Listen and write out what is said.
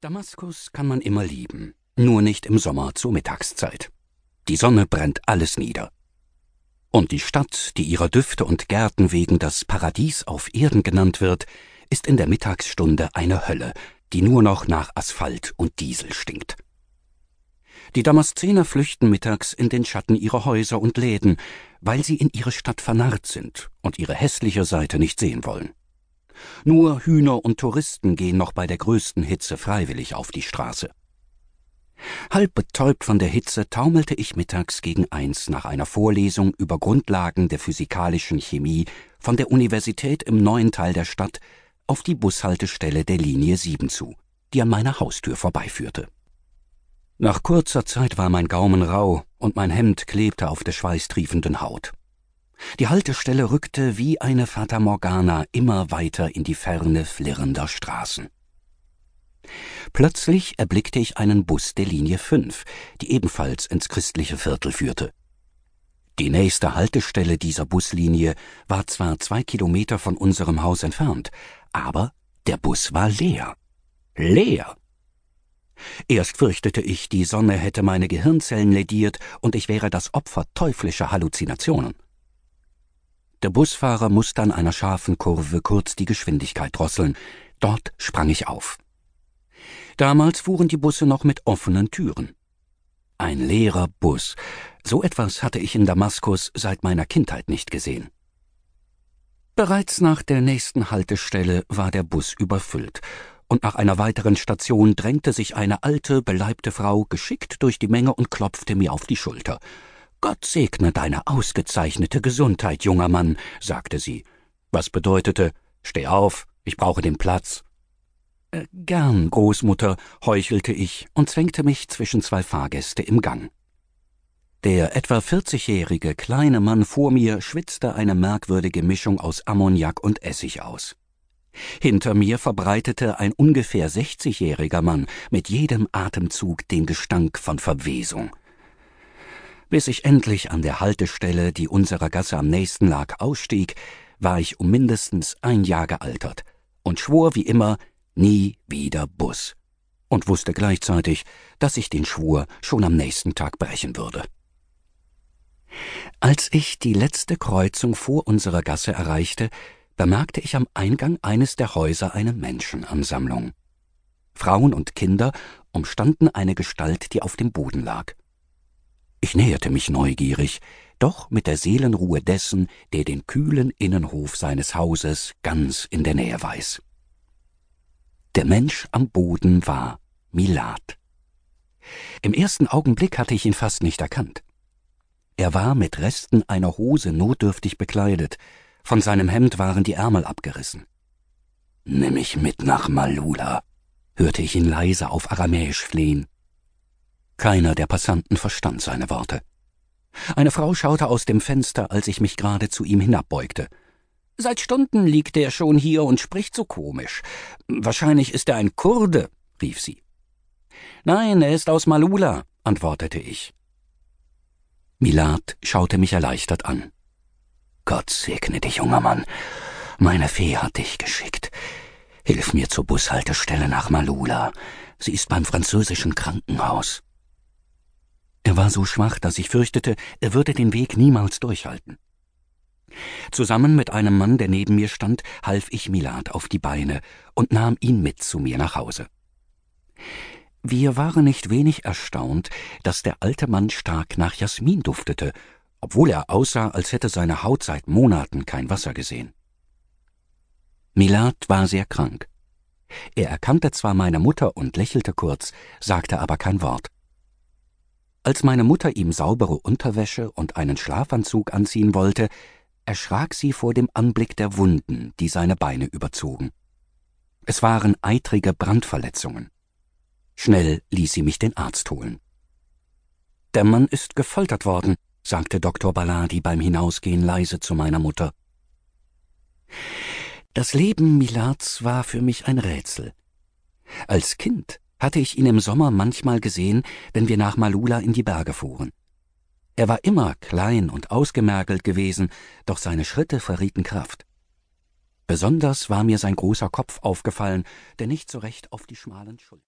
Damaskus kann man immer lieben, nur nicht im Sommer zur Mittagszeit. Die Sonne brennt alles nieder. Und die Stadt, die ihrer Düfte und Gärten wegen das Paradies auf Erden genannt wird, ist in der Mittagsstunde eine Hölle, die nur noch nach Asphalt und Diesel stinkt. Die Damaszener flüchten mittags in den Schatten ihrer Häuser und Läden, weil sie in ihre Stadt vernarrt sind und ihre hässliche Seite nicht sehen wollen. Nur Hühner und Touristen gehen noch bei der größten Hitze freiwillig auf die Straße. Halb betäubt von der Hitze taumelte ich mittags gegen eins nach einer Vorlesung über Grundlagen der physikalischen Chemie von der Universität im neuen Teil der Stadt auf die Bushaltestelle der Linie 7 zu, die an meiner Haustür vorbeiführte. Nach kurzer Zeit war mein Gaumen rau und mein Hemd klebte auf der schweißtriefenden Haut. Die Haltestelle rückte wie eine Fata Morgana immer weiter in die Ferne flirrender Straßen. Plötzlich erblickte ich einen Bus der Linie 5, die ebenfalls ins christliche Viertel führte. Die nächste Haltestelle dieser Buslinie war zwar zwei Kilometer von unserem Haus entfernt, aber der Bus war leer. Leer! Erst fürchtete ich, die Sonne hätte meine Gehirnzellen lediert und ich wäre das Opfer teuflischer Halluzinationen. Der Busfahrer musste an einer scharfen Kurve kurz die Geschwindigkeit drosseln. Dort sprang ich auf. Damals fuhren die Busse noch mit offenen Türen. Ein leerer Bus. So etwas hatte ich in Damaskus seit meiner Kindheit nicht gesehen. Bereits nach der nächsten Haltestelle war der Bus überfüllt, und nach einer weiteren Station drängte sich eine alte, beleibte Frau geschickt durch die Menge und klopfte mir auf die Schulter. Gott segne deine ausgezeichnete Gesundheit, junger Mann, sagte sie, was bedeutete Steh auf, ich brauche den Platz. Äh, gern, Großmutter, heuchelte ich und zwängte mich zwischen zwei Fahrgäste im Gang. Der etwa vierzigjährige kleine Mann vor mir schwitzte eine merkwürdige Mischung aus Ammoniak und Essig aus. Hinter mir verbreitete ein ungefähr sechzigjähriger Mann mit jedem Atemzug den Gestank von Verwesung bis ich endlich an der Haltestelle, die unserer Gasse am nächsten lag, ausstieg, war ich um mindestens ein Jahr gealtert und schwor wie immer nie wieder Bus und wusste gleichzeitig, dass ich den Schwur schon am nächsten Tag brechen würde. Als ich die letzte Kreuzung vor unserer Gasse erreichte, bemerkte ich am Eingang eines der Häuser eine Menschenansammlung. Frauen und Kinder umstanden eine Gestalt, die auf dem Boden lag. Ich näherte mich neugierig, doch mit der Seelenruhe dessen, der den kühlen Innenhof seines Hauses ganz in der Nähe weiß. Der Mensch am Boden war Milad. Im ersten Augenblick hatte ich ihn fast nicht erkannt. Er war mit Resten einer Hose notdürftig bekleidet, von seinem Hemd waren die Ärmel abgerissen. Nimm mich mit nach Malula, hörte ich ihn leise auf Aramäisch flehen. Keiner der Passanten verstand seine Worte. Eine Frau schaute aus dem Fenster, als ich mich gerade zu ihm hinabbeugte. Seit Stunden liegt er schon hier und spricht so komisch. Wahrscheinlich ist er ein Kurde, rief sie. Nein, er ist aus Malula, antwortete ich. Milad schaute mich erleichtert an. Gott segne dich, junger Mann. Meine Fee hat dich geschickt. Hilf mir zur Bushaltestelle nach Malula. Sie ist beim französischen Krankenhaus. Er war so schwach, dass ich fürchtete, er würde den Weg niemals durchhalten. Zusammen mit einem Mann, der neben mir stand, half ich Milad auf die Beine und nahm ihn mit zu mir nach Hause. Wir waren nicht wenig erstaunt, dass der alte Mann stark nach Jasmin duftete, obwohl er aussah, als hätte seine Haut seit Monaten kein Wasser gesehen. Milad war sehr krank. Er erkannte zwar meine Mutter und lächelte kurz, sagte aber kein Wort. Als meine Mutter ihm saubere Unterwäsche und einen Schlafanzug anziehen wollte, erschrak sie vor dem Anblick der Wunden, die seine Beine überzogen. Es waren eitrige Brandverletzungen. Schnell ließ sie mich den Arzt holen. Der Mann ist gefoltert worden, sagte Dr. Balladi beim Hinausgehen leise zu meiner Mutter. Das Leben Milads war für mich ein Rätsel. Als Kind hatte ich ihn im Sommer manchmal gesehen, wenn wir nach Malula in die Berge fuhren. Er war immer klein und ausgemergelt gewesen, doch seine Schritte verrieten Kraft. Besonders war mir sein großer Kopf aufgefallen, der nicht so recht auf die schmalen Schultern